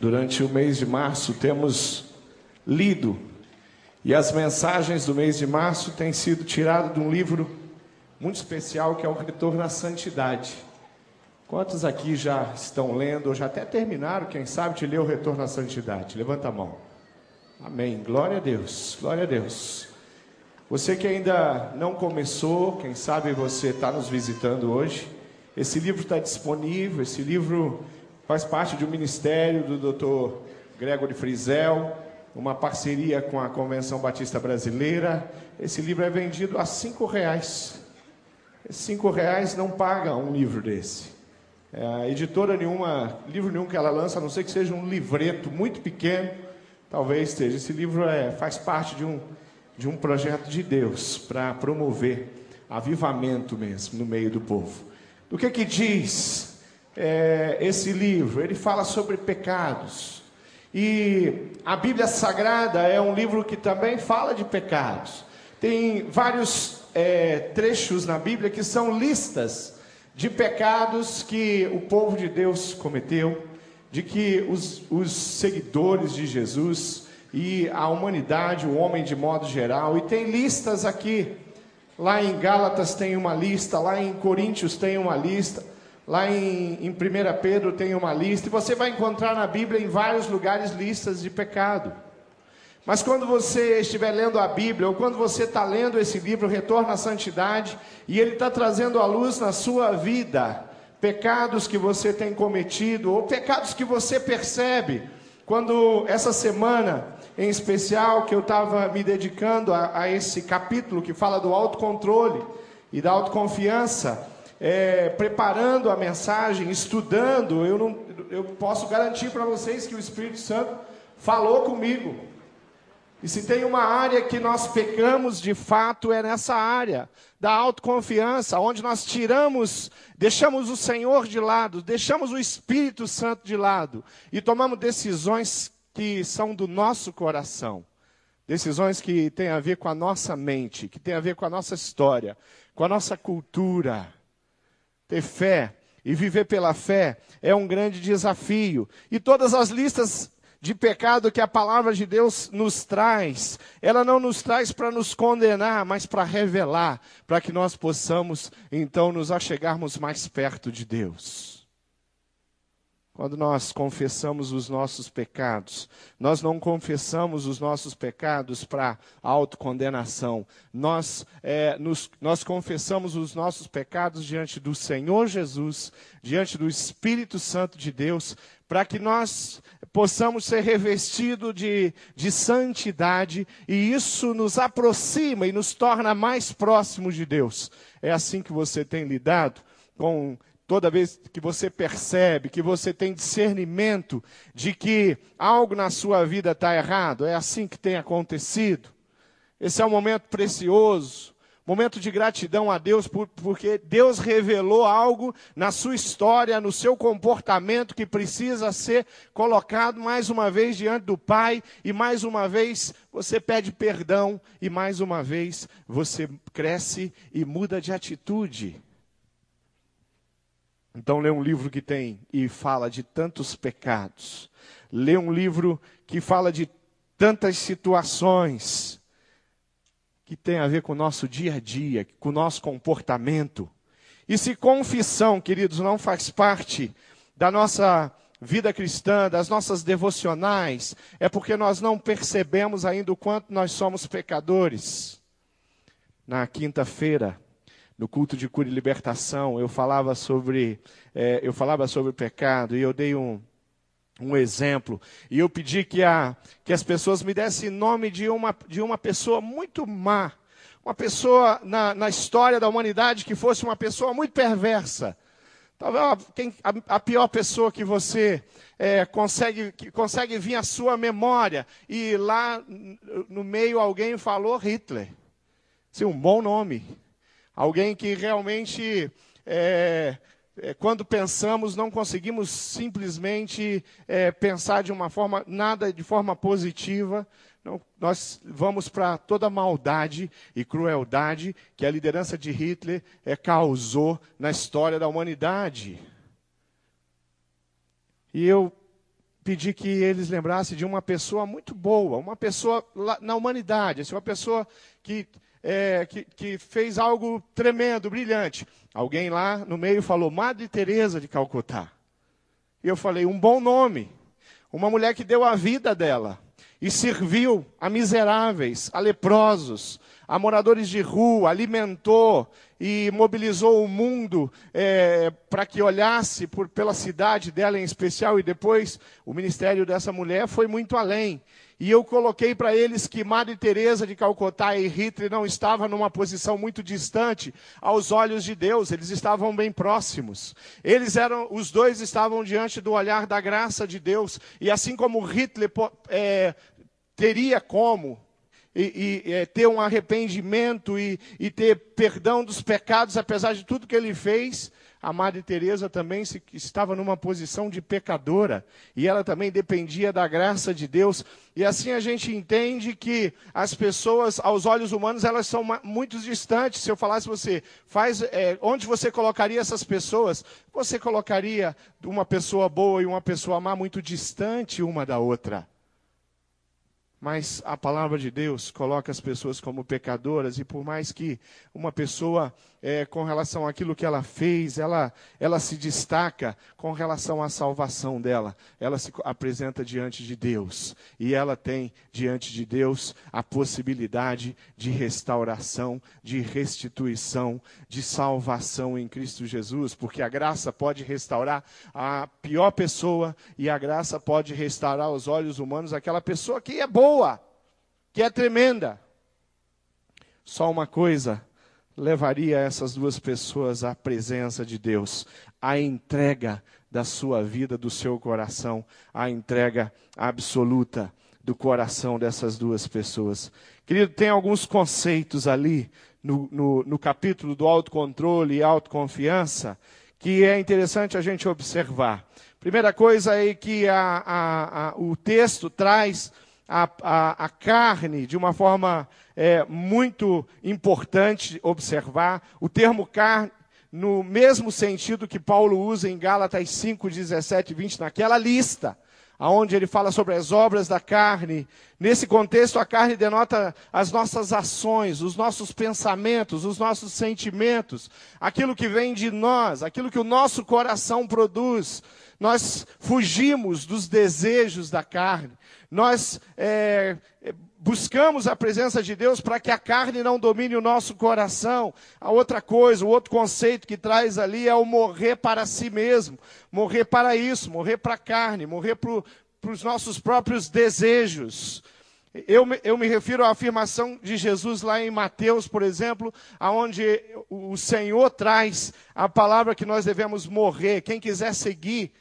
Durante o mês de março temos lido e as mensagens do mês de março têm sido tiradas de um livro muito especial que é o Retorno à Santidade. Quantos aqui já estão lendo ou já até terminaram, quem sabe, de ler o Retorno à Santidade? Levanta a mão. Amém. Glória a Deus. Glória a Deus. Você que ainda não começou, quem sabe você está nos visitando hoje. Esse livro está disponível. Esse livro faz parte um ministério do Dr. Gregory Frizel, uma parceria com a Convenção Batista Brasileira. Esse livro é vendido a cinco reais. Cinco reais não paga um livro desse. É, editora nenhuma, livro nenhum que ela lança, a não ser que seja um livreto muito pequeno, talvez esteja. Esse livro é, faz parte de um, de um projeto de Deus para promover avivamento mesmo no meio do povo. Do que que diz é, esse livro. Ele fala sobre pecados. E a Bíblia Sagrada é um livro que também fala de pecados. Tem vários é, trechos na Bíblia que são listas de pecados que o povo de Deus cometeu, de que os, os seguidores de Jesus e a humanidade, o homem de modo geral, e tem listas aqui. Lá em Gálatas tem uma lista, lá em Coríntios tem uma lista. Lá em, em 1 Pedro tem uma lista, e você vai encontrar na Bíblia em vários lugares listas de pecado. Mas quando você estiver lendo a Bíblia, ou quando você está lendo esse livro, Retorno à Santidade, e ele está trazendo à luz na sua vida pecados que você tem cometido, ou pecados que você percebe, quando essa semana, em especial, que eu estava me dedicando a, a esse capítulo que fala do autocontrole e da autoconfiança, é, preparando a mensagem, estudando, eu, não, eu posso garantir para vocês que o Espírito Santo falou comigo. E se tem uma área que nós pecamos de fato, é nessa área da autoconfiança, onde nós tiramos, deixamos o Senhor de lado, deixamos o Espírito Santo de lado e tomamos decisões que são do nosso coração. Decisões que têm a ver com a nossa mente, que têm a ver com a nossa história, com a nossa cultura. Ter fé e viver pela fé é um grande desafio. E todas as listas de pecado que a palavra de Deus nos traz, ela não nos traz para nos condenar, mas para revelar, para que nós possamos então nos achegarmos mais perto de Deus. Quando nós confessamos os nossos pecados, nós não confessamos os nossos pecados para autocondenação. Nós, é, nos, nós confessamos os nossos pecados diante do Senhor Jesus, diante do Espírito Santo de Deus, para que nós possamos ser revestidos de, de santidade e isso nos aproxima e nos torna mais próximos de Deus. É assim que você tem lidado com Toda vez que você percebe, que você tem discernimento de que algo na sua vida está errado, é assim que tem acontecido. Esse é um momento precioso, momento de gratidão a Deus, porque Deus revelou algo na sua história, no seu comportamento, que precisa ser colocado mais uma vez diante do Pai, e mais uma vez você pede perdão, e mais uma vez você cresce e muda de atitude. Então, lê um livro que tem e fala de tantos pecados. Lê um livro que fala de tantas situações que tem a ver com o nosso dia a dia, com o nosso comportamento. E se confissão, queridos, não faz parte da nossa vida cristã, das nossas devocionais, é porque nós não percebemos ainda o quanto nós somos pecadores. Na quinta-feira, no culto de cura e libertação, eu falava sobre, é, eu falava sobre pecado e eu dei um, um exemplo. E eu pedi que, a, que as pessoas me dessem nome de uma, de uma pessoa muito má, uma pessoa na, na história da humanidade que fosse uma pessoa muito perversa. Talvez a, a, pior pessoa que você é, consegue, que consegue vir à sua memória. E lá no meio alguém falou Hitler. Sim, um bom nome. Alguém que realmente, é, é, quando pensamos, não conseguimos simplesmente é, pensar de uma forma, nada de forma positiva. Não, nós vamos para toda a maldade e crueldade que a liderança de Hitler é, causou na história da humanidade. E eu pedir que eles lembrassem de uma pessoa muito boa, uma pessoa na humanidade, assim, uma pessoa que, é, que, que, fez algo tremendo, brilhante. Alguém lá no meio falou Madre Teresa de Calcutá. E eu falei, um bom nome. Uma mulher que deu a vida dela e serviu a miseráveis, a leprosos, a moradores de rua, alimentou e mobilizou o mundo é, para que olhasse por, pela cidade dela em especial, e depois o ministério dessa mulher foi muito além. E eu coloquei para eles que Madre Teresa de Calcutá e Hitler não estavam numa posição muito distante aos olhos de Deus, eles estavam bem próximos. Eles eram, os dois estavam diante do olhar da graça de Deus, e assim como Hitler é, teria como e, e é, ter um arrependimento e, e, ter perdão dos pecados, apesar de tudo que ele fez. A Madre Teresa também se, estava numa posição de pecadora e ela também dependia da graça de Deus. E assim a gente entende que as pessoas, aos olhos humanos, elas são muito distantes. Se eu falasse você, faz, é, onde você colocaria essas pessoas? Você colocaria uma pessoa boa e uma pessoa má muito distante uma da outra. Mas a palavra de Deus coloca as pessoas como pecadoras, e por mais que uma pessoa, é, com relação àquilo que ela fez, ela, ela se destaca com relação à salvação dela, ela se apresenta diante de Deus, e ela tem diante de Deus a possibilidade de restauração, de restituição, de salvação em Cristo Jesus, porque a graça pode restaurar a pior pessoa, e a graça pode restaurar aos olhos humanos aquela pessoa que é boa boa, que é tremenda. Só uma coisa levaria essas duas pessoas à presença de Deus, a entrega da sua vida, do seu coração, a entrega absoluta do coração dessas duas pessoas. Querido, tem alguns conceitos ali no, no, no capítulo do autocontrole e autoconfiança que é interessante a gente observar. Primeira coisa é que a, a, a, o texto traz a, a, a carne de uma forma é, muito importante observar. O termo carne, no mesmo sentido que Paulo usa em Gálatas 5, 17 e 20, naquela lista, aonde ele fala sobre as obras da carne. Nesse contexto, a carne denota as nossas ações, os nossos pensamentos, os nossos sentimentos, aquilo que vem de nós, aquilo que o nosso coração produz. Nós fugimos dos desejos da carne nós é, buscamos a presença de Deus para que a carne não domine o nosso coração. A outra coisa, o outro conceito que traz ali é o morrer para si mesmo, morrer para isso, morrer para a carne, morrer para os nossos próprios desejos. Eu, eu, me refiro à afirmação de Jesus lá em Mateus, por exemplo, aonde o Senhor traz a palavra que nós devemos morrer. Quem quiser seguir,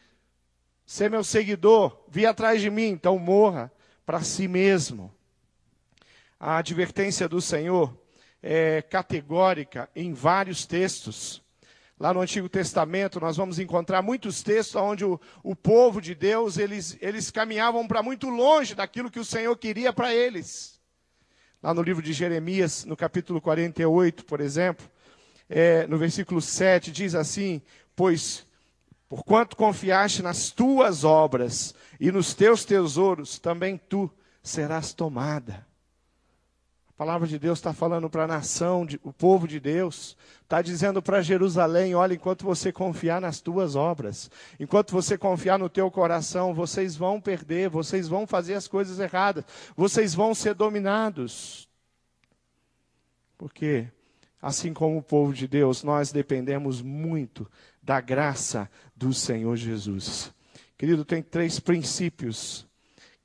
ser meu seguidor, vir atrás de mim, então morra para si mesmo. A advertência do Senhor é categórica em vários textos. Lá no Antigo Testamento nós vamos encontrar muitos textos onde o, o povo de Deus, eles, eles caminhavam para muito longe daquilo que o Senhor queria para eles. Lá no livro de Jeremias, no capítulo 48, por exemplo, é, no versículo 7, diz assim: Pois Porquanto confiaste nas tuas obras e nos teus tesouros, também tu serás tomada. A palavra de Deus está falando para a nação, o povo de Deus, está dizendo para Jerusalém: olha, enquanto você confiar nas tuas obras, enquanto você confiar no teu coração, vocês vão perder, vocês vão fazer as coisas erradas, vocês vão ser dominados. Porque, assim como o povo de Deus, nós dependemos muito da graça do Senhor Jesus. Querido, tem três princípios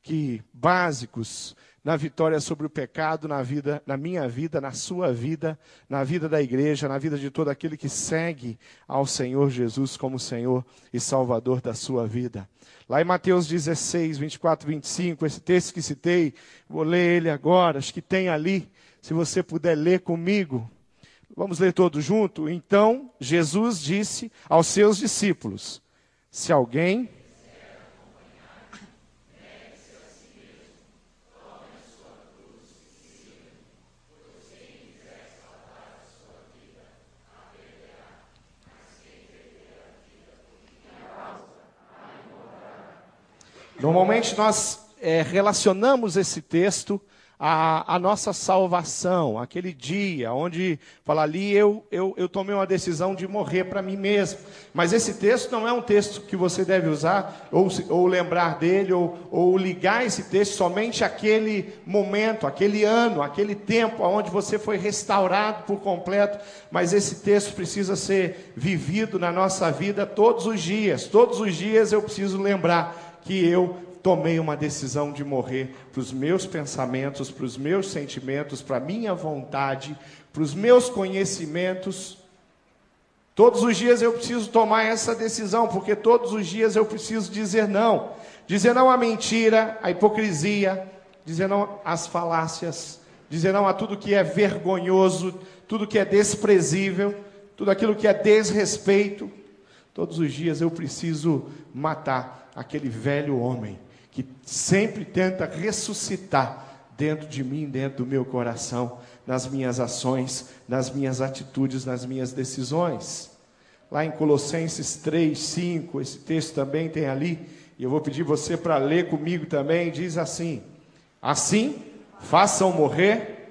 que básicos na vitória sobre o pecado, na vida, na minha vida, na sua vida, na vida da igreja, na vida de todo aquele que segue ao Senhor Jesus como Senhor e Salvador da sua vida. Lá em Mateus 16, 24, 25, esse texto que citei, vou ler ele agora, acho que tem ali, se você puder ler comigo. Vamos ler todos junto? Então, Jesus disse aos seus discípulos: Se alguém Normalmente nós é, relacionamos esse texto a, a, nossa salvação, aquele dia onde fala ali, eu, eu, eu tomei uma decisão de morrer para mim mesmo. Mas esse texto não é um texto que você deve usar, ou, ou lembrar dele, ou, ou ligar esse texto somente àquele momento, aquele ano, aquele tempo onde você foi restaurado por completo. Mas esse texto precisa ser vivido na nossa vida todos os dias. Todos os dias eu preciso lembrar que eu tomei uma decisão de morrer para os meus pensamentos, para os meus sentimentos, para a minha vontade, para os meus conhecimentos. Todos os dias eu preciso tomar essa decisão, porque todos os dias eu preciso dizer não. Dizer não à mentira, à hipocrisia, dizer não às falácias, dizer não a tudo que é vergonhoso, tudo que é desprezível, tudo aquilo que é desrespeito. Todos os dias eu preciso matar aquele velho homem que sempre tenta ressuscitar dentro de mim, dentro do meu coração, nas minhas ações, nas minhas atitudes, nas minhas decisões. Lá em Colossenses 3, 5, esse texto também tem ali, e eu vou pedir você para ler comigo também, diz assim: Assim, façam morrer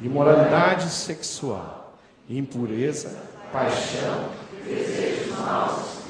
imoralidade sexual, impureza, paixão, desejos maus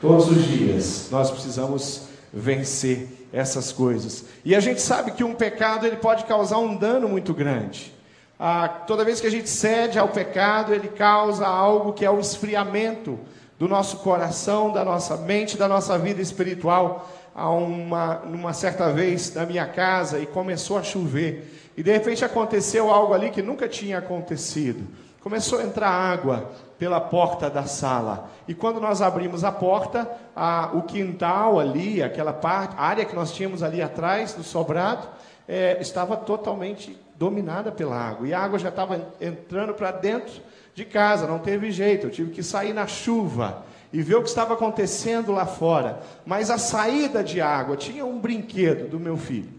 Todos os dias nós precisamos vencer essas coisas. E a gente sabe que um pecado ele pode causar um dano muito grande. Ah, toda vez que a gente cede ao pecado, ele causa algo que é o esfriamento do nosso coração, da nossa mente, da nossa vida espiritual. Há uma, uma certa vez na minha casa e começou a chover. E de repente aconteceu algo ali que nunca tinha acontecido. Começou a entrar água pela porta da sala. E quando nós abrimos a porta, a, o quintal ali, aquela parte, a área que nós tínhamos ali atrás do sobrado, é, estava totalmente dominada pela água. E a água já estava entrando para dentro de casa, não teve jeito. Eu tive que sair na chuva e ver o que estava acontecendo lá fora. Mas a saída de água tinha um brinquedo do meu filho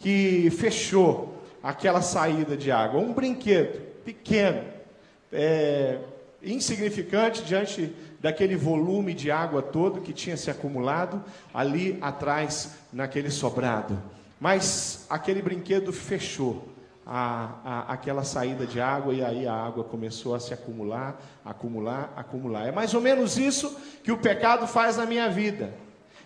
que fechou aquela saída de água. Um brinquedo pequeno. É, insignificante diante daquele volume de água todo que tinha se acumulado ali atrás naquele sobrado. Mas aquele brinquedo fechou a, a, aquela saída de água e aí a água começou a se acumular, acumular, acumular. É mais ou menos isso que o pecado faz na minha vida.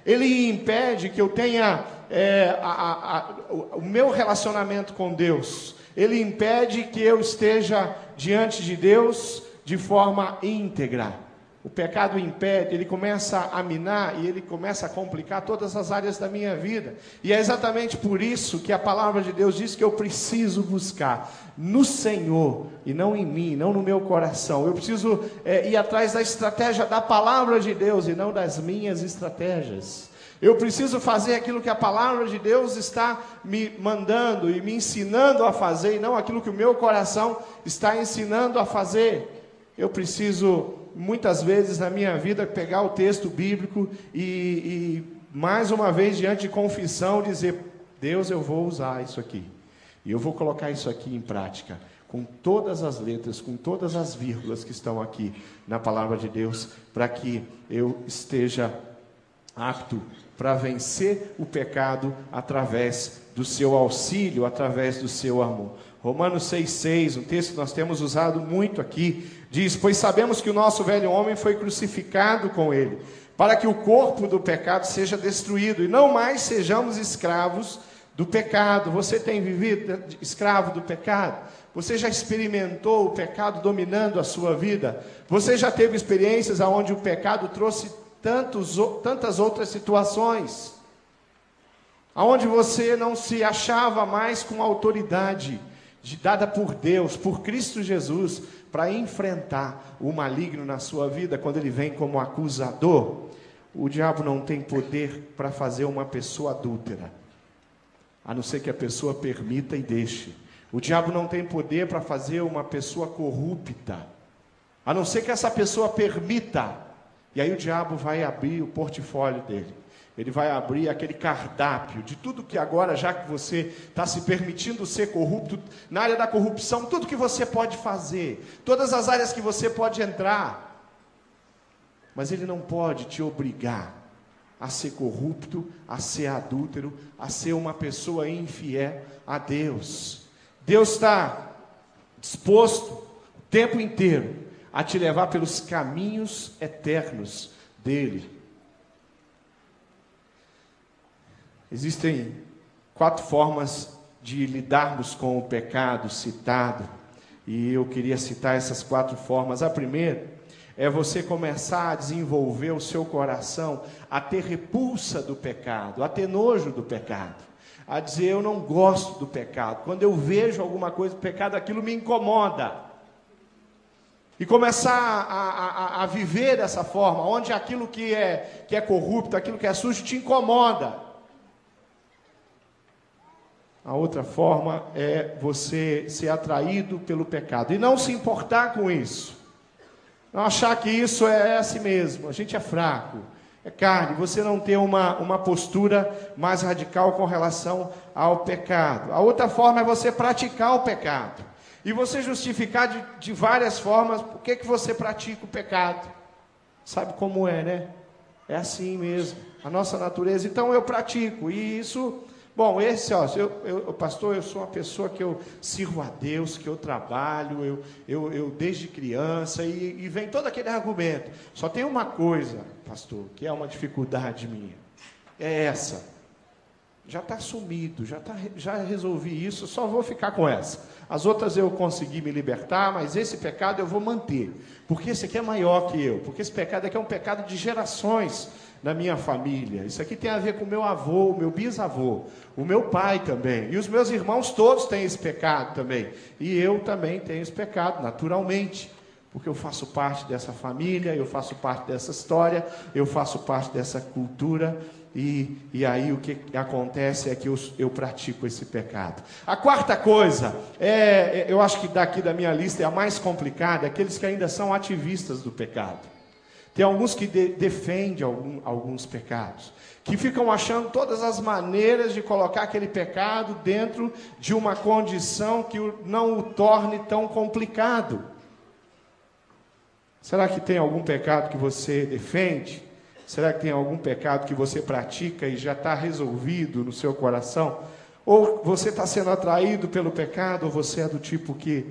Ele impede que eu tenha é, a, o meu relacionamento com Deus. Ele impede que eu esteja diante de Deus de forma íntegra. O pecado impede, ele começa a minar e ele começa a complicar todas as áreas da minha vida. E é exatamente por isso que a palavra de Deus diz que eu preciso buscar no Senhor e não em mim, não no meu coração. Eu preciso é, ir atrás da estratégia da palavra de Deus e não das minhas estratégias. Eu preciso fazer aquilo que a palavra de Deus está me mandando e me ensinando a fazer, e não aquilo que o meu coração está ensinando a fazer. Eu preciso, muitas vezes na minha vida, pegar o texto bíblico e, e mais uma vez, diante de confissão, dizer: Deus, eu vou usar isso aqui. E eu vou colocar isso aqui em prática, com todas as letras, com todas as vírgulas que estão aqui na palavra de Deus, para que eu esteja apto para vencer o pecado através do seu auxílio, através do seu amor. Romanos 6,6, um texto que nós temos usado muito aqui, diz: Pois sabemos que o nosso velho homem foi crucificado com ele, para que o corpo do pecado seja destruído e não mais sejamos escravos do pecado. Você tem vivido escravo do pecado? Você já experimentou o pecado dominando a sua vida? Você já teve experiências onde o pecado trouxe tantos, tantas outras situações? Onde você não se achava mais com autoridade dada por Deus, por Cristo Jesus, para enfrentar o maligno na sua vida quando ele vem como acusador. O diabo não tem poder para fazer uma pessoa adúltera, a não ser que a pessoa permita e deixe. O diabo não tem poder para fazer uma pessoa corrupta, a não ser que essa pessoa permita. E aí o diabo vai abrir o portfólio dele Ele vai abrir aquele cardápio de tudo que agora, já que você está se permitindo ser corrupto, na área da corrupção, tudo que você pode fazer, todas as áreas que você pode entrar. Mas ele não pode te obrigar a ser corrupto, a ser adúltero, a ser uma pessoa infiel a Deus. Deus está disposto o tempo inteiro a te levar pelos caminhos eternos dele. Existem quatro formas de lidarmos com o pecado citado, e eu queria citar essas quatro formas. A primeira é você começar a desenvolver o seu coração a ter repulsa do pecado, a ter nojo do pecado, a dizer eu não gosto do pecado. Quando eu vejo alguma coisa do pecado, aquilo me incomoda. E começar a, a, a viver dessa forma, onde aquilo que é, que é corrupto, aquilo que é sujo, te incomoda. A outra forma é você ser atraído pelo pecado e não se importar com isso. Não achar que isso é assim mesmo, a gente é fraco, é carne. Você não ter uma, uma postura mais radical com relação ao pecado. A outra forma é você praticar o pecado. E você justificar de, de várias formas por que, que você pratica o pecado. Sabe como é, né? É assim mesmo, a nossa natureza. Então eu pratico, e isso Bom, esse, ó, eu, eu, pastor, eu sou uma pessoa que eu sirvo a Deus, que eu trabalho, eu, eu, eu desde criança, e, e vem todo aquele argumento. Só tem uma coisa, pastor, que é uma dificuldade minha. É essa. Já está sumido, já, tá, já resolvi isso, só vou ficar com essa. As outras eu consegui me libertar, mas esse pecado eu vou manter. Porque esse aqui é maior que eu. Porque esse pecado aqui é um pecado de gerações na minha família. Isso aqui tem a ver com meu avô, meu bisavô, o meu pai também. E os meus irmãos todos têm esse pecado também. E eu também tenho esse pecado, naturalmente. Porque eu faço parte dessa família, eu faço parte dessa história, eu faço parte dessa cultura. E, e aí o que acontece é que eu, eu pratico esse pecado. A quarta coisa, é, eu acho que daqui da minha lista é a mais complicada, é aqueles que ainda são ativistas do pecado. Tem alguns que de, defendem algum, alguns pecados, que ficam achando todas as maneiras de colocar aquele pecado dentro de uma condição que não o torne tão complicado. Será que tem algum pecado que você defende? Será que tem algum pecado que você pratica e já está resolvido no seu coração? Ou você está sendo atraído pelo pecado, ou você é do tipo que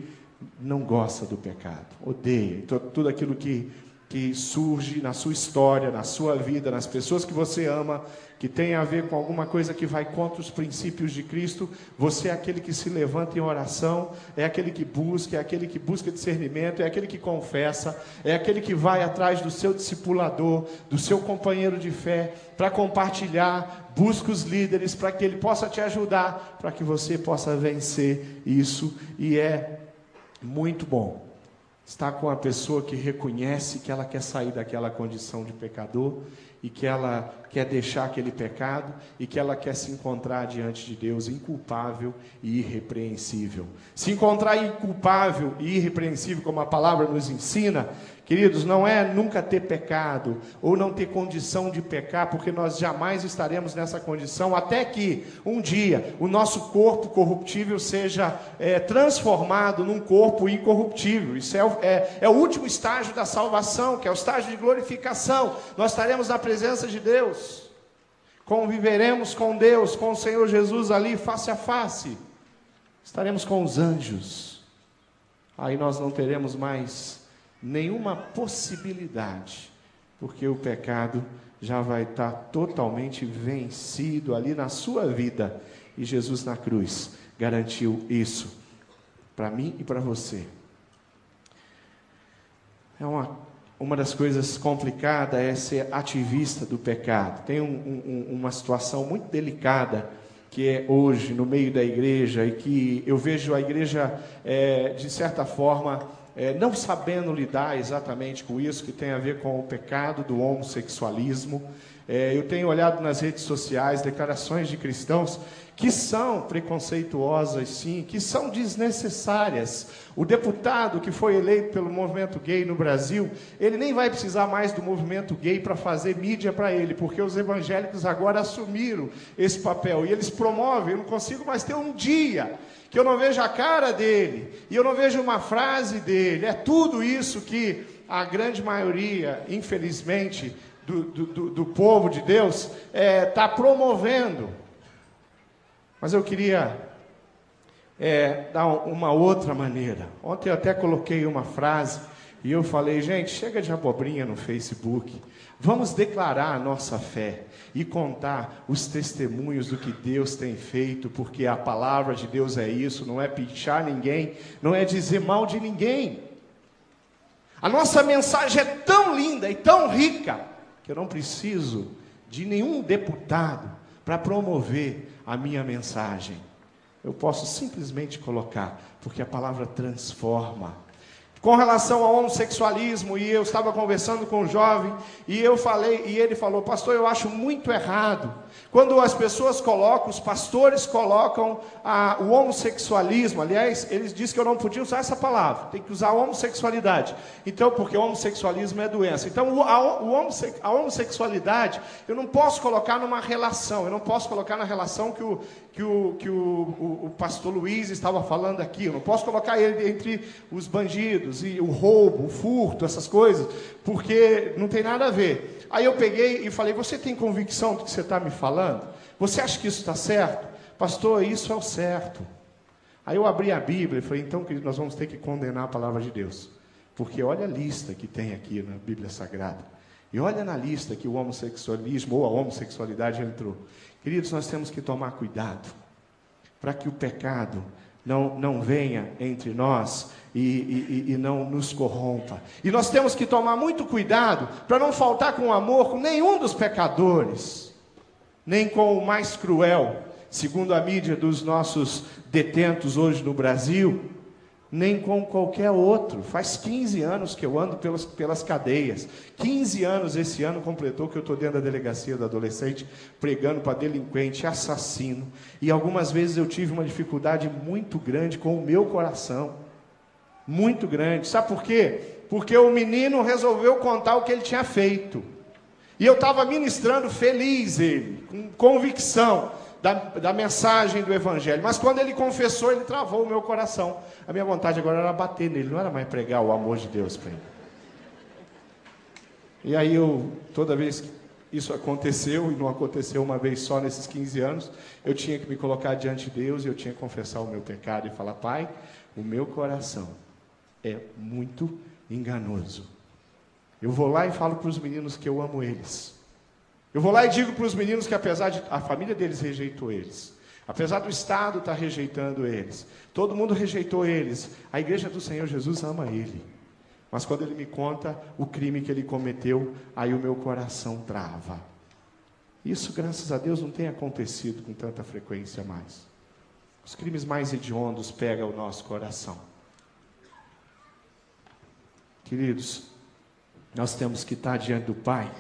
não gosta do pecado, odeia tudo aquilo que que surge na sua história, na sua vida, nas pessoas que você ama, que tem a ver com alguma coisa que vai contra os princípios de Cristo, você é aquele que se levanta em oração, é aquele que busca, é aquele que busca discernimento, é aquele que confessa, é aquele que vai atrás do seu discipulador, do seu companheiro de fé, para compartilhar, busca os líderes para que ele possa te ajudar, para que você possa vencer isso, e é muito bom está com a pessoa que reconhece que ela quer sair daquela condição de pecador e que ela quer deixar aquele pecado e que ela quer se encontrar diante de Deus inculpável e irrepreensível. Se encontrar inculpável e irrepreensível, como a palavra nos ensina, queridos, não é nunca ter pecado ou não ter condição de pecar, porque nós jamais estaremos nessa condição até que um dia o nosso corpo corruptível seja é, transformado num corpo incorruptível. Isso é, é, é o último estágio da salvação, que é o estágio de glorificação. Nós estaremos na presença de Deus. Conviveremos com Deus, com o Senhor Jesus ali face a face. Estaremos com os anjos. Aí nós não teremos mais nenhuma possibilidade, porque o pecado já vai estar totalmente vencido ali na sua vida. E Jesus na cruz garantiu isso para mim e para você. É uma uma das coisas complicadas é ser ativista do pecado. Tem um, um, uma situação muito delicada que é hoje no meio da igreja e que eu vejo a igreja, é, de certa forma, é, não sabendo lidar exatamente com isso, que tem a ver com o pecado do homossexualismo. É, eu tenho olhado nas redes sociais declarações de cristãos que são preconceituosas, sim, que são desnecessárias. O deputado que foi eleito pelo movimento gay no Brasil, ele nem vai precisar mais do movimento gay para fazer mídia para ele, porque os evangélicos agora assumiram esse papel e eles promovem. Eu não consigo mais ter um dia que eu não vejo a cara dele e eu não vejo uma frase dele. É tudo isso que a grande maioria, infelizmente, do, do, do povo de Deus está é, tá promovendo. Mas eu queria é, dar uma outra maneira. Ontem eu até coloquei uma frase e eu falei, gente, chega de abobrinha no Facebook. Vamos declarar a nossa fé e contar os testemunhos do que Deus tem feito, porque a palavra de Deus é isso, não é pichar ninguém, não é dizer mal de ninguém. A nossa mensagem é tão linda e tão rica que eu não preciso de nenhum deputado para promover a minha mensagem. Eu posso simplesmente colocar, porque a palavra transforma. Com relação ao homossexualismo, e eu estava conversando com um jovem, e eu falei, e ele falou, pastor, eu acho muito errado quando as pessoas colocam, os pastores colocam a, o homossexualismo, aliás, eles dizem que eu não podia usar essa palavra, tem que usar homossexualidade. Então, porque o homossexualismo é doença. Então, a, a homossexualidade eu não posso colocar numa relação, eu não posso colocar na relação que o, que o, que o, o, o pastor Luiz estava falando aqui, eu não posso colocar ele entre os bandidos e o roubo, o furto, essas coisas, porque não tem nada a ver. Aí eu peguei e falei: Você tem convicção do que você está me falando? Você acha que isso está certo? Pastor, isso é o certo. Aí eu abri a Bíblia e falei: Então, querido, nós vamos ter que condenar a palavra de Deus. Porque olha a lista que tem aqui na Bíblia Sagrada. E olha na lista que o homossexualismo ou a homossexualidade entrou. Queridos, nós temos que tomar cuidado para que o pecado não, não venha entre nós e, e, e, não nos corrompa. E nós temos que tomar muito cuidado para não faltar com amor com nenhum dos pecadores, nem com o mais cruel, segundo a mídia dos nossos detentos hoje no Brasil, nem com qualquer outro. Faz 15 anos que eu ando pelas, pelas cadeias. 15 anos esse ano completou que eu estou dentro da delegacia do adolescente, pregando para delinquente, assassino. E algumas vezes eu tive uma dificuldade muito grande com o meu coração muito grande. Sabe por quê? Porque o menino resolveu contar o que ele tinha feito. E eu estava ministrando feliz ele, com convicção da, da mensagem do Evangelho. Mas quando ele confessou, ele travou o meu coração. A minha vontade agora era bater nele, não era mais pregar o amor de Deus para ele. E aí eu, toda vez que isso aconteceu, e não aconteceu uma vez só nesses 15 anos, eu tinha que me colocar diante de Deus e eu tinha que confessar o meu pecado e falar: Pai, o meu coração é muito enganoso. Eu vou lá e falo para os meninos que eu amo eles. Eu vou lá e digo para os meninos que apesar de a família deles rejeitou eles, apesar do Estado estar tá rejeitando eles, todo mundo rejeitou eles, a igreja do Senhor Jesus ama ele. Mas quando ele me conta o crime que ele cometeu, aí o meu coração trava. Isso, graças a Deus, não tem acontecido com tanta frequência mais. Os crimes mais hediondos pegam o nosso coração. Queridos, nós temos que estar diante do Pai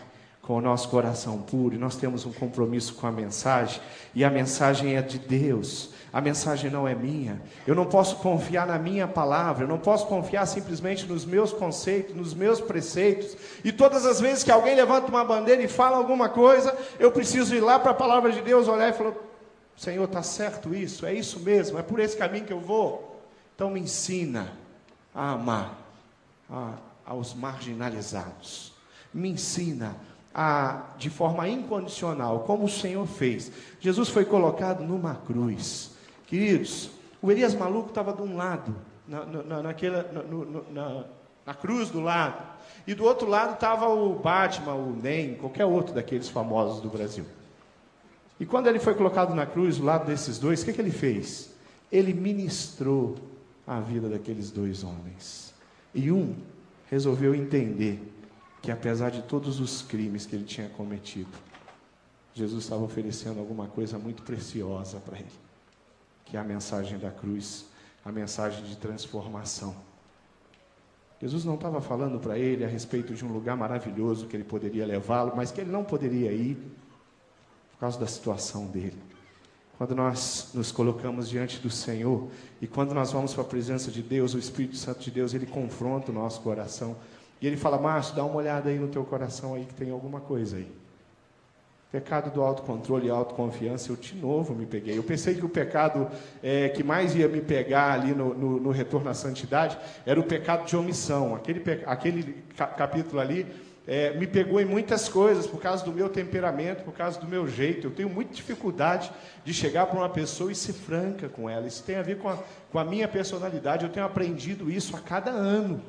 com o nosso coração puro, e nós temos um compromisso com a mensagem, e a mensagem é de Deus, a mensagem não é minha. Eu não posso confiar na minha palavra, eu não posso confiar simplesmente nos meus conceitos, nos meus preceitos, e todas as vezes que alguém levanta uma bandeira e fala alguma coisa, eu preciso ir lá para a palavra de Deus, olhar e falar: Senhor, está certo isso? É isso mesmo? É por esse caminho que eu vou? Então me ensina a amar a, aos marginalizados. Me ensina a, de forma incondicional, como o Senhor fez. Jesus foi colocado numa cruz. Queridos, o Elias maluco estava de um lado, na, na, naquela, na, na, na cruz do lado. E do outro lado estava o Batman, o Nem, qualquer outro daqueles famosos do Brasil. E quando ele foi colocado na cruz, do lado desses dois, o que, que ele fez? Ele ministrou a vida daqueles dois homens. E um resolveu entender que, apesar de todos os crimes que ele tinha cometido, Jesus estava oferecendo alguma coisa muito preciosa para ele, que é a mensagem da cruz, a mensagem de transformação. Jesus não estava falando para ele a respeito de um lugar maravilhoso que ele poderia levá-lo, mas que ele não poderia ir por causa da situação dele. Quando nós nos colocamos diante do Senhor e quando nós vamos para a presença de Deus, o Espírito Santo de Deus, ele confronta o nosso coração. E ele fala: Márcio, dá uma olhada aí no teu coração aí que tem alguma coisa aí. Pecado do autocontrole e autoconfiança, eu de novo me peguei. Eu pensei que o pecado é, que mais ia me pegar ali no, no, no, retorno à santidade era o pecado de omissão. Aquele, aquele capítulo ali é, me pegou em muitas coisas, por causa do meu temperamento, por causa do meu jeito. Eu tenho muita dificuldade de chegar para uma pessoa e ser franca com ela. Isso tem a ver com a, com a minha personalidade. Eu tenho aprendido isso a cada ano.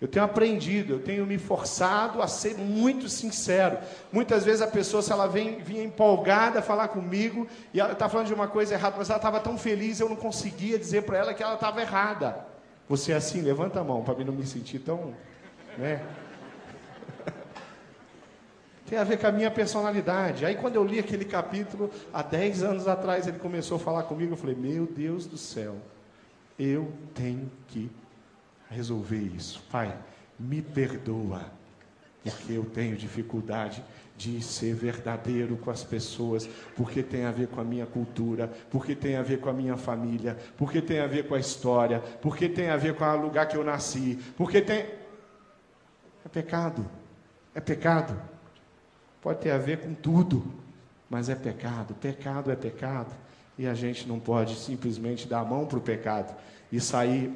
Eu tenho aprendido, eu tenho me forçado a ser muito sincero. Muitas vezes a pessoa, se ela vem, vinha empolgada a falar comigo, e ela está falando de uma coisa errada, mas ela estava tão feliz, eu não conseguia dizer para ela que ela estava errada. Você é assim, levanta a mão, para mim não me sentir tão. Né? Tem a ver com a minha personalidade. Aí quando eu li aquele capítulo, há 10 anos atrás, ele começou a falar comigo, eu falei, meu Deus do céu, eu tenho que resolver isso. Pai, me perdoa, porque eu tenho dificuldade de ser verdadeiro com as pessoas, porque tem a ver com a minha cultura, porque tem a ver com a minha família, porque tem a ver com a história, porque tem a ver com o lugar que eu nasci, porque tem. É pecado. É pecado. Pode ter a ver com tudo, mas é pecado. Pecado é pecado. E a gente não pode simplesmente dar a mão para o pecado e sair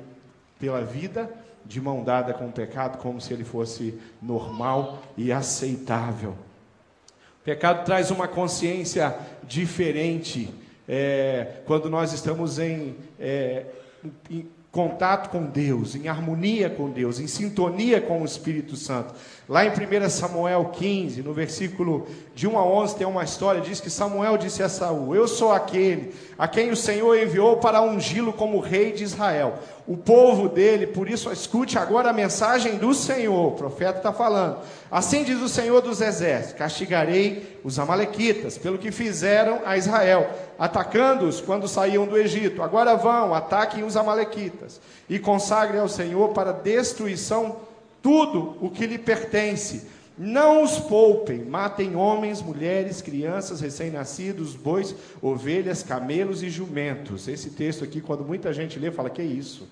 pela vida de mão dada com o pecado, como se ele fosse normal e aceitável. O pecado traz uma consciência diferente é, quando nós estamos em, é, em contato com Deus, em harmonia com Deus, em sintonia com o Espírito Santo. Lá em 1 Samuel 15, no versículo de 1 a 11, tem uma história, diz que Samuel disse a Saul: Eu sou aquele a quem o Senhor enviou para ungí-lo como rei de Israel. O povo dele, por isso, escute agora a mensagem do Senhor. O profeta está falando. Assim diz o Senhor dos Exércitos: Castigarei os Amalequitas pelo que fizeram a Israel, atacando-os quando saíam do Egito. Agora vão, ataquem os Amalequitas e consagrem ao Senhor para destruição tudo o que lhe pertence. Não os poupem, matem homens, mulheres, crianças, recém-nascidos, bois, ovelhas, camelos e jumentos. Esse texto aqui, quando muita gente lê, fala: que isso?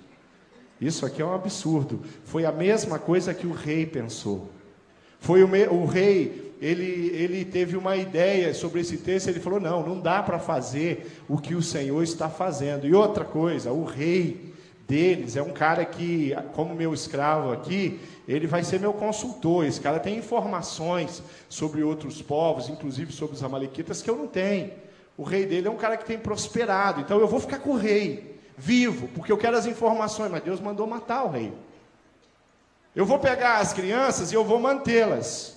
Isso aqui é um absurdo. Foi a mesma coisa que o rei pensou. Foi o, me... o rei, ele, ele teve uma ideia sobre esse texto, ele falou: não, não dá para fazer o que o Senhor está fazendo. E outra coisa, o rei deles é um cara que, como meu escravo aqui, ele vai ser meu consultor. Esse cara tem informações sobre outros povos, inclusive sobre os Amalequitas, que eu não tenho. O rei dele é um cara que tem prosperado. Então eu vou ficar com o rei, vivo, porque eu quero as informações. Mas Deus mandou matar o rei. Eu vou pegar as crianças e eu vou mantê-las.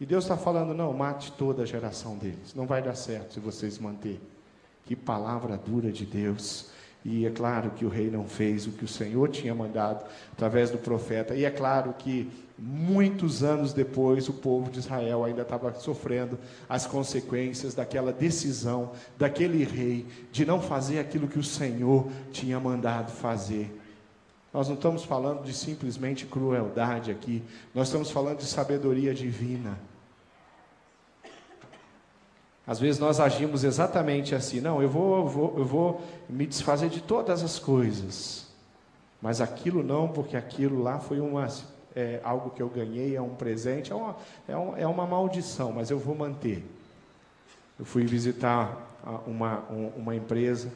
E Deus está falando: não, mate toda a geração deles. Não vai dar certo se vocês manterem. Que palavra dura de Deus. E é claro que o rei não fez o que o Senhor tinha mandado através do profeta. E é claro que muitos anos depois o povo de Israel ainda estava sofrendo as consequências daquela decisão daquele rei de não fazer aquilo que o Senhor tinha mandado fazer. Nós não estamos falando de simplesmente crueldade aqui, nós estamos falando de sabedoria divina. Às vezes nós agimos exatamente assim, não, eu vou, eu vou, eu vou me desfazer de todas as coisas, mas aquilo não, porque aquilo lá foi uma, é, algo que eu ganhei, é um presente, é uma, é, um, é uma maldição, mas eu vou manter. Eu fui visitar uma, uma empresa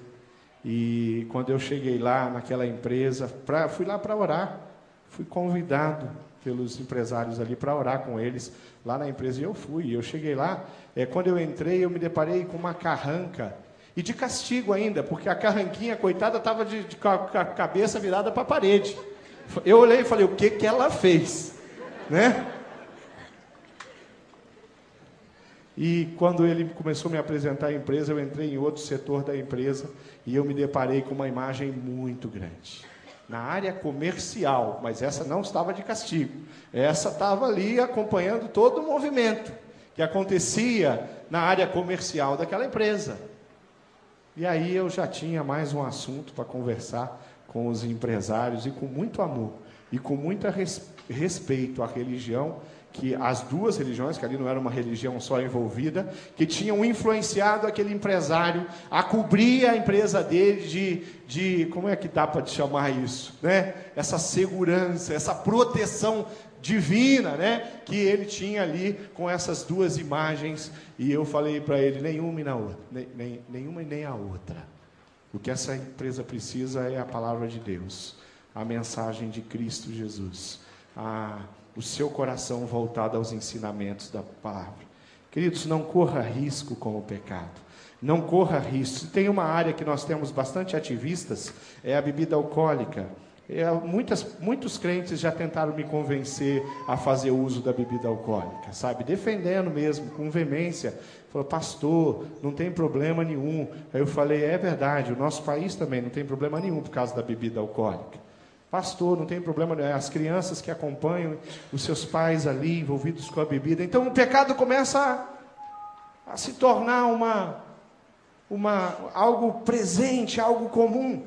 e quando eu cheguei lá naquela empresa, pra, fui lá para orar, fui convidado pelos empresários ali para orar com eles lá na empresa. E eu fui. Eu cheguei lá, é, quando eu entrei, eu me deparei com uma carranca. E de castigo ainda, porque a carranquinha, coitada, estava de, de, com a cabeça virada para a parede. Eu olhei e falei, o que, que ela fez? Né? E quando ele começou a me apresentar a empresa, eu entrei em outro setor da empresa e eu me deparei com uma imagem muito grande na área comercial, mas essa não estava de castigo. Essa estava ali acompanhando todo o movimento que acontecia na área comercial daquela empresa. E aí eu já tinha mais um assunto para conversar com os empresários e com muito amor. e com muito respeito à religião, que as duas religiões, que ali não era uma religião só envolvida, que tinham influenciado aquele empresário a cobrir a empresa dele de, de como é que dá para te chamar isso, né? Essa segurança, essa proteção divina, né? Que ele tinha ali com essas duas imagens. E eu falei para ele: nenhuma e na outra, nem, nem, nenhuma e nem a outra. O que essa empresa precisa é a palavra de Deus, a mensagem de Cristo Jesus, a, o seu coração voltado aos ensinamentos da palavra. Queridos, não corra risco com o pecado. Não corra risco. Tem uma área que nós temos bastante ativistas, é a bebida alcoólica. É, muitas, muitos crentes já tentaram me convencer a fazer uso da bebida alcoólica, sabe? Defendendo mesmo, com veemência. Falou, pastor, não tem problema nenhum. Aí eu falei, é verdade, o nosso país também não tem problema nenhum por causa da bebida alcoólica. Pastor, não tem problema, as crianças que acompanham os seus pais ali envolvidos com a bebida. Então o pecado começa a, a se tornar uma, uma, algo presente, algo comum.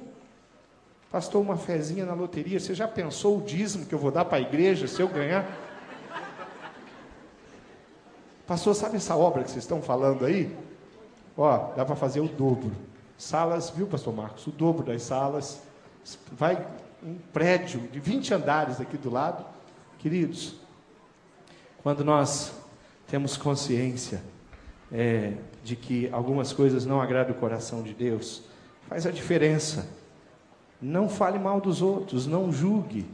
Pastor, uma fezinha na loteria. Você já pensou o dízimo que eu vou dar para a igreja se eu ganhar? Pastor, sabe essa obra que vocês estão falando aí? Ó, dá para fazer o dobro. Salas, viu, pastor Marcos? O dobro das salas. Vai um prédio de 20 andares aqui do lado. Queridos, quando nós temos consciência é, de que algumas coisas não agradam o coração de Deus, faz a diferença não fale mal dos outros, não julgue,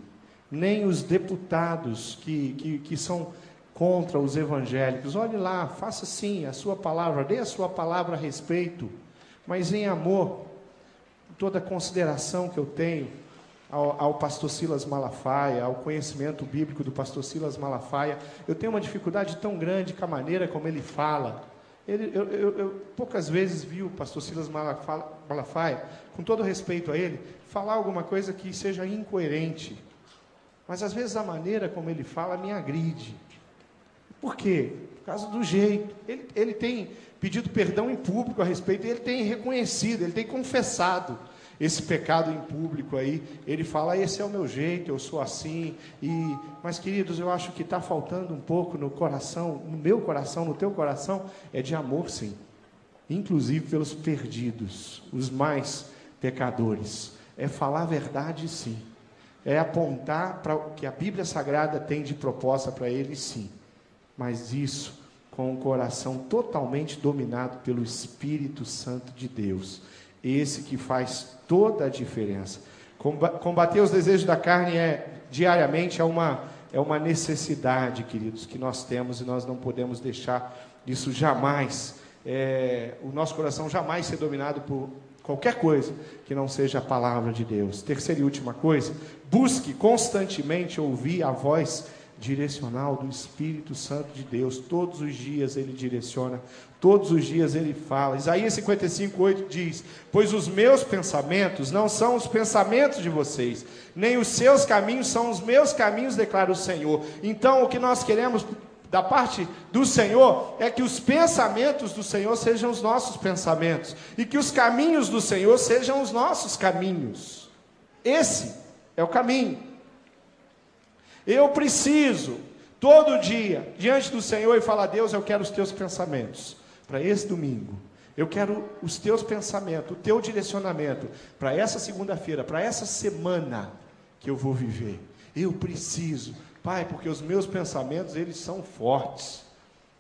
nem os deputados que, que, que são contra os evangélicos. Olhe lá, faça sim a sua palavra, dê a sua palavra a respeito, mas em amor, toda a consideração que eu tenho ao, ao, pastor Silas Malafaia, ao conhecimento bíblico do pastor Silas Malafaia, eu tenho uma dificuldade tão grande com a maneira como ele fala. Ele, eu, eu, eu, poucas vezes vi o pastor Silas Malafaia, com todo respeito a ele, falar alguma coisa que seja incoerente. Mas às vezes a maneira como ele fala me agride. Por quê? Por causa do jeito. Ele, ele tem pedido perdão em público a respeito, ele tem reconhecido, ele tem confessado esse pecado em público aí. Ele fala: esse é o meu jeito, eu sou assim. E, mas queridos, eu acho que está faltando um pouco no coração, no meu coração, no teu coração, é de amor, sim. Inclusive pelos perdidos, os mais pecadores é falar a verdade, sim. É apontar para o que a Bíblia Sagrada tem de proposta para ele, sim. Mas isso com o coração totalmente dominado pelo Espírito Santo de Deus. Esse que faz toda a diferença. Combater os desejos da carne é diariamente é uma é uma necessidade, queridos, que nós temos e nós não podemos deixar isso jamais, é, o nosso coração jamais ser dominado por Qualquer coisa que não seja a palavra de Deus. Terceira e última coisa, busque constantemente ouvir a voz direcional do Espírito Santo de Deus. Todos os dias ele direciona, todos os dias ele fala. Isaías 55, 8 diz: Pois os meus pensamentos não são os pensamentos de vocês, nem os seus caminhos são os meus caminhos, declara o Senhor. Então, o que nós queremos da parte do Senhor é que os pensamentos do Senhor sejam os nossos pensamentos e que os caminhos do Senhor sejam os nossos caminhos. Esse é o caminho. Eu preciso todo dia diante do Senhor e falar: Deus, eu quero os teus pensamentos para esse domingo. Eu quero os teus pensamentos, o teu direcionamento para essa segunda-feira, para essa semana que eu vou viver. Eu preciso Pai, porque os meus pensamentos, eles são fortes,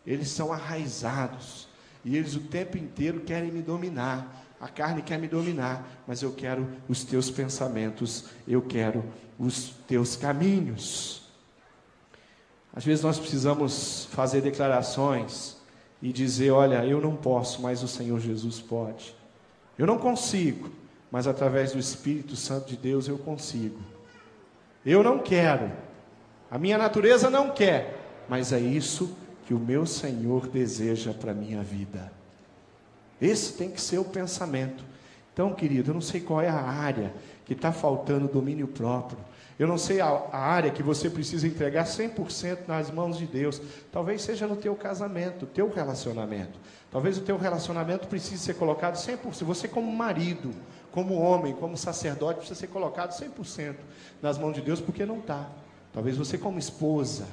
eles são arraizados, e eles o tempo inteiro querem me dominar. A carne quer me dominar, mas eu quero os teus pensamentos, eu quero os teus caminhos. Às vezes nós precisamos fazer declarações e dizer: Olha, eu não posso, mas o Senhor Jesus pode. Eu não consigo, mas através do Espírito Santo de Deus eu consigo. Eu não quero, a minha natureza não quer, mas é isso que o meu Senhor deseja para a minha vida. Esse tem que ser o pensamento. Então, querido, eu não sei qual é a área que está faltando domínio próprio. Eu não sei a, a, área que você precisa entregar 100% nas mãos de Deus. Talvez seja no teu casamento, teu relacionamento. Talvez o teu relacionamento precise ser colocado 100%. Você como marido, como homem, como sacerdote, precisa ser colocado 100% nas mãos de Deus, porque não está. Talvez você, como esposa,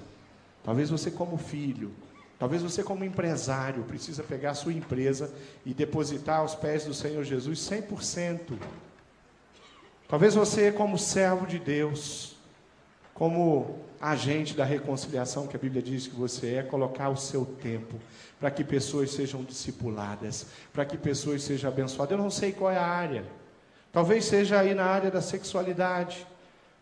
talvez você, como filho, talvez você, como empresário, precisa pegar a sua empresa e depositar aos pés do Senhor Jesus 100%. Talvez você, como servo de Deus, como agente da reconciliação que a Bíblia diz que você é, colocar o seu tempo para que pessoas sejam discipuladas, para que pessoas sejam abençoadas. Eu não sei qual é a área. Talvez seja aí na área da sexualidade.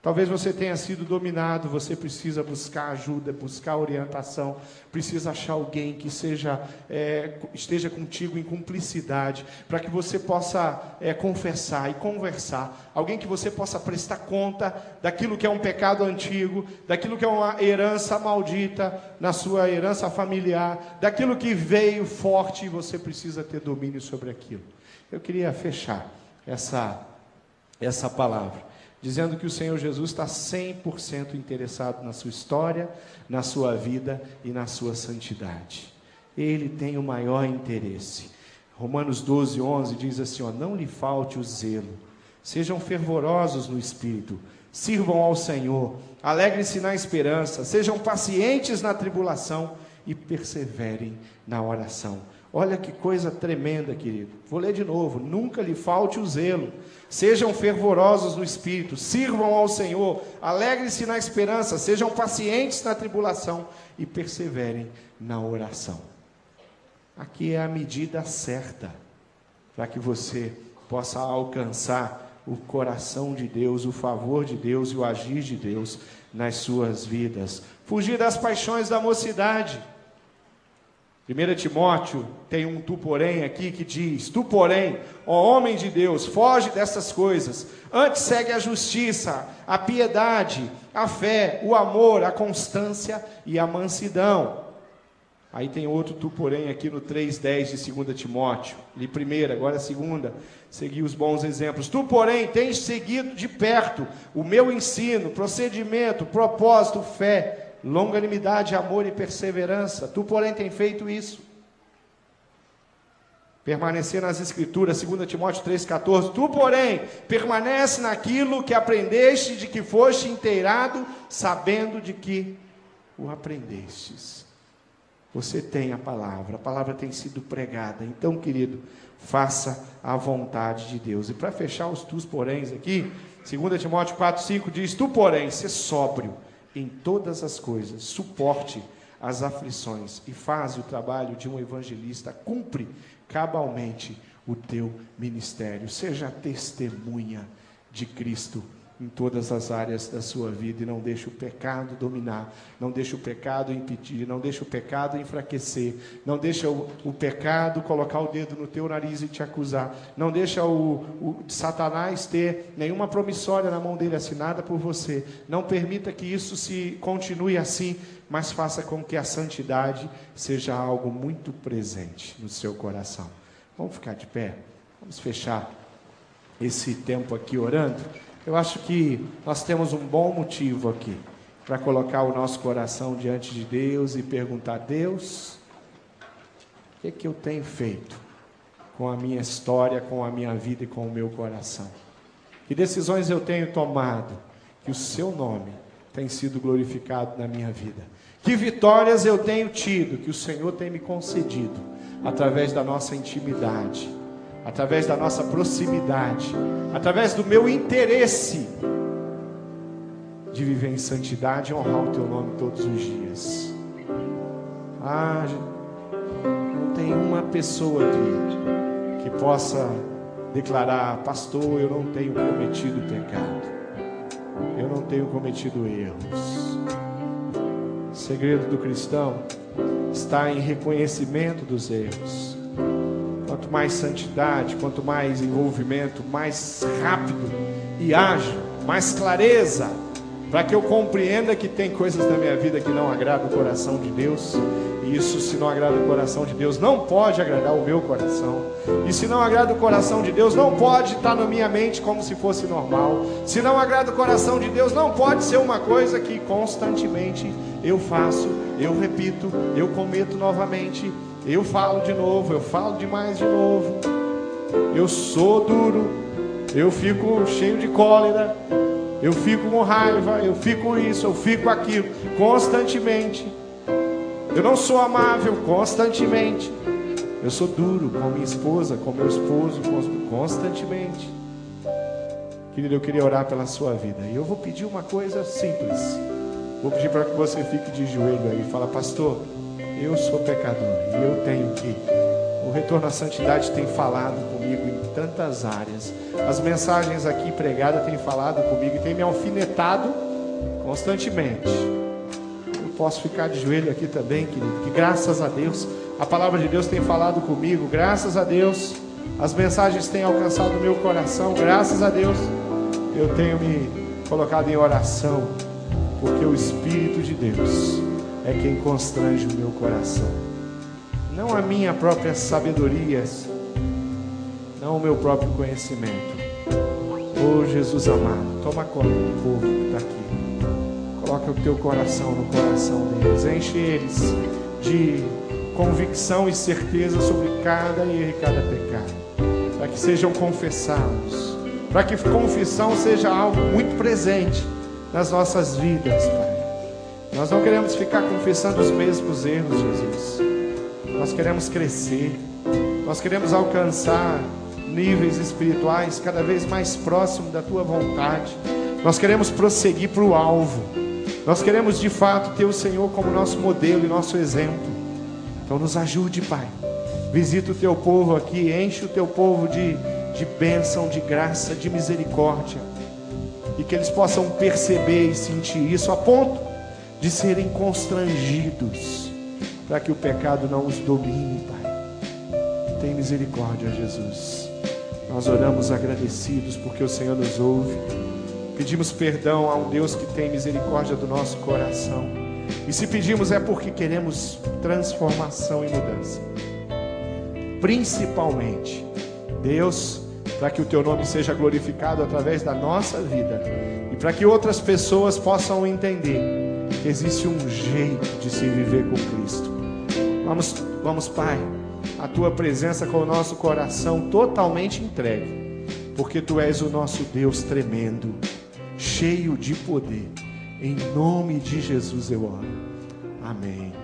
Talvez você tenha sido dominado, você precisa buscar ajuda, buscar orientação, precisa achar alguém que seja é, esteja contigo em cumplicidade, para que você possa é, confessar e conversar, alguém que você possa prestar conta daquilo que é um pecado antigo, daquilo que é uma herança maldita na sua herança familiar, daquilo que veio forte e você precisa ter domínio sobre aquilo. Eu queria fechar essa essa palavra dizendo que o Senhor Jesus está 100% interessado na sua história, na sua vida e na sua santidade. Ele tem o maior interesse. Romanos 12, 11 diz assim: ó, Não lhe falte o zelo, sejam fervorosos no espírito, sirvam ao Senhor, alegrem-se na esperança, sejam pacientes na tribulação e perseverem na oração. Olha que coisa tremenda, querido. Vou ler de novo: Nunca lhe falte o zelo. Sejam fervorosos no espírito, sirvam ao Senhor, alegrem-se na esperança, sejam pacientes na tribulação. E perseverem na oração. Aqui é a medida certa para que você possa alcançar o coração de Deus, o favor de Deus e o agir de Deus nas suas vidas. Fugir das paixões da mocidade 1 Timóteo tem um tu porém aqui que diz: Tu porém, ó homem de Deus, foge dessas coisas, antes segue a justiça, a piedade, a fé, o amor, a constância e a mansidão. Aí tem outro tu porém aqui no 3:10 de 2 Timóteo. Ali primeira, agora a segunda. Segui os bons exemplos. Tu porém tens seguido de perto o meu ensino, procedimento, propósito, fé, longanimidade, amor e perseverança. Tu, porém, tem feito isso. Permanecer nas Escrituras, 2 Timóteo 3,14. Tu, porém, permanece naquilo que aprendeste, de que foste inteirado, sabendo de que o aprendestes. Você tem a palavra, a palavra tem sido pregada. Então, querido, faça a vontade de Deus. E para fechar os tus poréns aqui, 2 Timóteo 4,5 diz: Tu, porém, se sóbrio em todas as coisas, suporte as aflições e faz o trabalho de um evangelista, cumpre cabalmente o teu ministério, seja testemunha de Cristo em todas as áreas da sua vida e não deixe o pecado dominar, não deixe o pecado impedir, não deixe o pecado enfraquecer, não deixe o, o pecado colocar o dedo no teu nariz e te acusar, não deixe o, o Satanás ter nenhuma promissória na mão dele assinada por você, não permita que isso se continue assim, mas faça com que a santidade seja algo muito presente no seu coração. Vamos ficar de pé, vamos fechar esse tempo aqui orando. Eu acho que nós temos um bom motivo aqui para colocar o nosso coração diante de Deus e perguntar: Deus, o que, é que eu tenho feito com a minha história, com a minha vida e com o meu coração? Que decisões eu tenho tomado que o Seu nome tem sido glorificado na minha vida? Que vitórias eu tenho tido que o Senhor tem me concedido através da nossa intimidade? Através da nossa proximidade, através do meu interesse de viver em santidade e honrar o teu nome todos os dias. Ah, não tem uma pessoa aqui que possa declarar, pastor, eu não tenho cometido pecado. Eu não tenho cometido erros. O segredo do cristão está em reconhecimento dos erros Quanto mais santidade, quanto mais envolvimento, mais rápido e ágil, mais clareza, para que eu compreenda que tem coisas na minha vida que não agradam o coração de Deus. E isso, se não agrada o coração de Deus, não pode agradar o meu coração. E se não agrada o coração de Deus, não pode estar na minha mente como se fosse normal. Se não agrada o coração de Deus, não pode ser uma coisa que constantemente eu faço, eu repito, eu cometo novamente eu falo de novo, eu falo demais de novo. Eu sou duro, eu fico cheio de cólera, eu fico com raiva, eu fico isso, eu fico aquilo, constantemente. Eu não sou amável constantemente. Eu sou duro com minha esposa, com meu esposo, constantemente. Querido, eu queria orar pela sua vida. E eu vou pedir uma coisa simples. Vou pedir para que você fique de joelho aí e fala, pastor, eu sou pecador e eu tenho que. O retorno à santidade tem falado comigo em tantas áreas. As mensagens aqui pregadas têm falado comigo e têm me alfinetado constantemente. Eu posso ficar de joelho aqui também, querido, que graças a Deus, a palavra de Deus tem falado comigo, graças a Deus, as mensagens têm alcançado o meu coração, graças a Deus, eu tenho me colocado em oração, porque o Espírito de Deus é quem constrange o meu coração. Não a minha própria sabedoria, não o meu próprio conhecimento. Oh Jesus amado, toma conta do povo que está aqui. Coloca o teu coração no coração deles. Enche eles de convicção e certeza sobre cada erro e cada pecado. Para que sejam confessados. Para que confissão seja algo muito presente nas nossas vidas, Pai. Nós não queremos ficar confessando os mesmos erros, Jesus. Nós queremos crescer. Nós queremos alcançar níveis espirituais cada vez mais próximos da tua vontade. Nós queremos prosseguir para o alvo. Nós queremos de fato ter o Senhor como nosso modelo e nosso exemplo. Então nos ajude, Pai. Visita o teu povo aqui, enche o teu povo de, de bênção, de graça, de misericórdia. E que eles possam perceber e sentir isso a ponto de serem constrangidos, para que o pecado não os domine, Pai. Tem misericórdia, Jesus. Nós oramos agradecidos porque o Senhor nos ouve. Pedimos perdão a um Deus que tem misericórdia do nosso coração. E se pedimos é porque queremos transformação e mudança. Principalmente, Deus, para que o teu nome seja glorificado através da nossa vida e para que outras pessoas possam entender existe um jeito de se viver com Cristo. Vamos, vamos, Pai a tua presença com o nosso coração totalmente entregue, porque tu és o nosso Deus tremendo, cheio de poder. Em nome de Jesus eu oro. Amém.